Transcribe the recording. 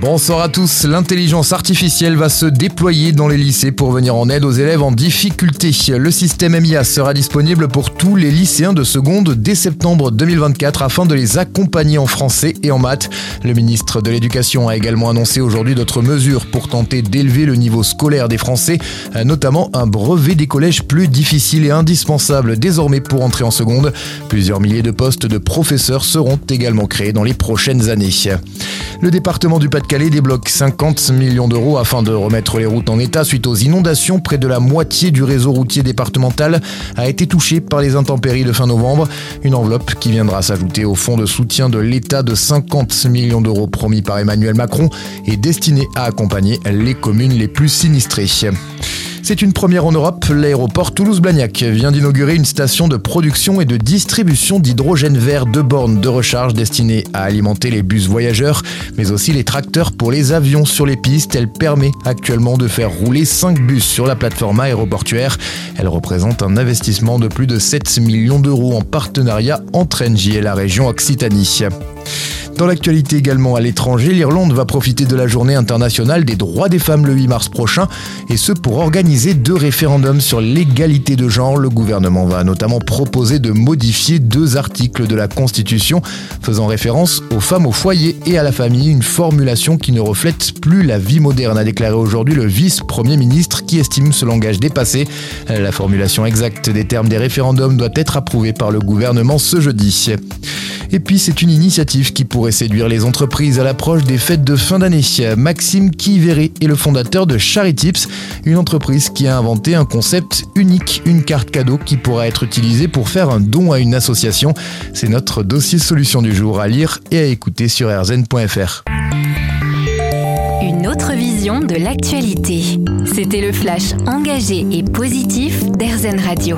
Bonsoir à tous. L'intelligence artificielle va se déployer dans les lycées pour venir en aide aux élèves en difficulté. Le système MIA sera disponible pour tous les lycéens de seconde dès septembre 2024 afin de les accompagner en français et en maths. Le ministre de l'Éducation a également annoncé aujourd'hui d'autres mesures pour tenter d'élever le niveau scolaire des Français, notamment un brevet des collèges plus difficile et indispensable désormais pour entrer en seconde. Plusieurs milliers de postes de professeurs seront également créés dans les prochaines années. Le département du Pas-de-Calais débloque 50 millions d'euros afin de remettre les routes en état suite aux inondations. Près de la moitié du réseau routier départemental a été touché par les intempéries de fin novembre. Une enveloppe qui viendra s'ajouter au fonds de soutien de l'État de 50 millions d'euros promis par Emmanuel Macron et destiné à accompagner les communes les plus sinistrées. C'est une première en Europe. L'aéroport Toulouse-Blagnac vient d'inaugurer une station de production et de distribution d'hydrogène vert de bornes de recharge destinée à alimenter les bus voyageurs, mais aussi les tracteurs pour les avions sur les pistes. Elle permet actuellement de faire rouler 5 bus sur la plateforme aéroportuaire. Elle représente un investissement de plus de 7 millions d'euros en partenariat entre Engie et la région Occitanie. Dans l'actualité également à l'étranger, l'Irlande va profiter de la journée internationale des droits des femmes le 8 mars prochain, et ce pour organiser deux référendums sur l'égalité de genre. Le gouvernement va notamment proposer de modifier deux articles de la Constitution faisant référence aux femmes au foyer et à la famille, une formulation qui ne reflète plus la vie moderne, a déclaré aujourd'hui le vice-premier ministre qui estime ce langage dépassé. La formulation exacte des termes des référendums doit être approuvée par le gouvernement ce jeudi. Et puis c'est une initiative qui pourrait séduire les entreprises à l'approche des fêtes de fin d'année. Maxime Kiveri est le fondateur de Charitips, une entreprise qui a inventé un concept unique, une carte cadeau qui pourra être utilisée pour faire un don à une association. C'est notre dossier solution du jour à lire et à écouter sur rzn.fr. Une autre vision de l'actualité. C'était le flash engagé et positif d'RZN Radio.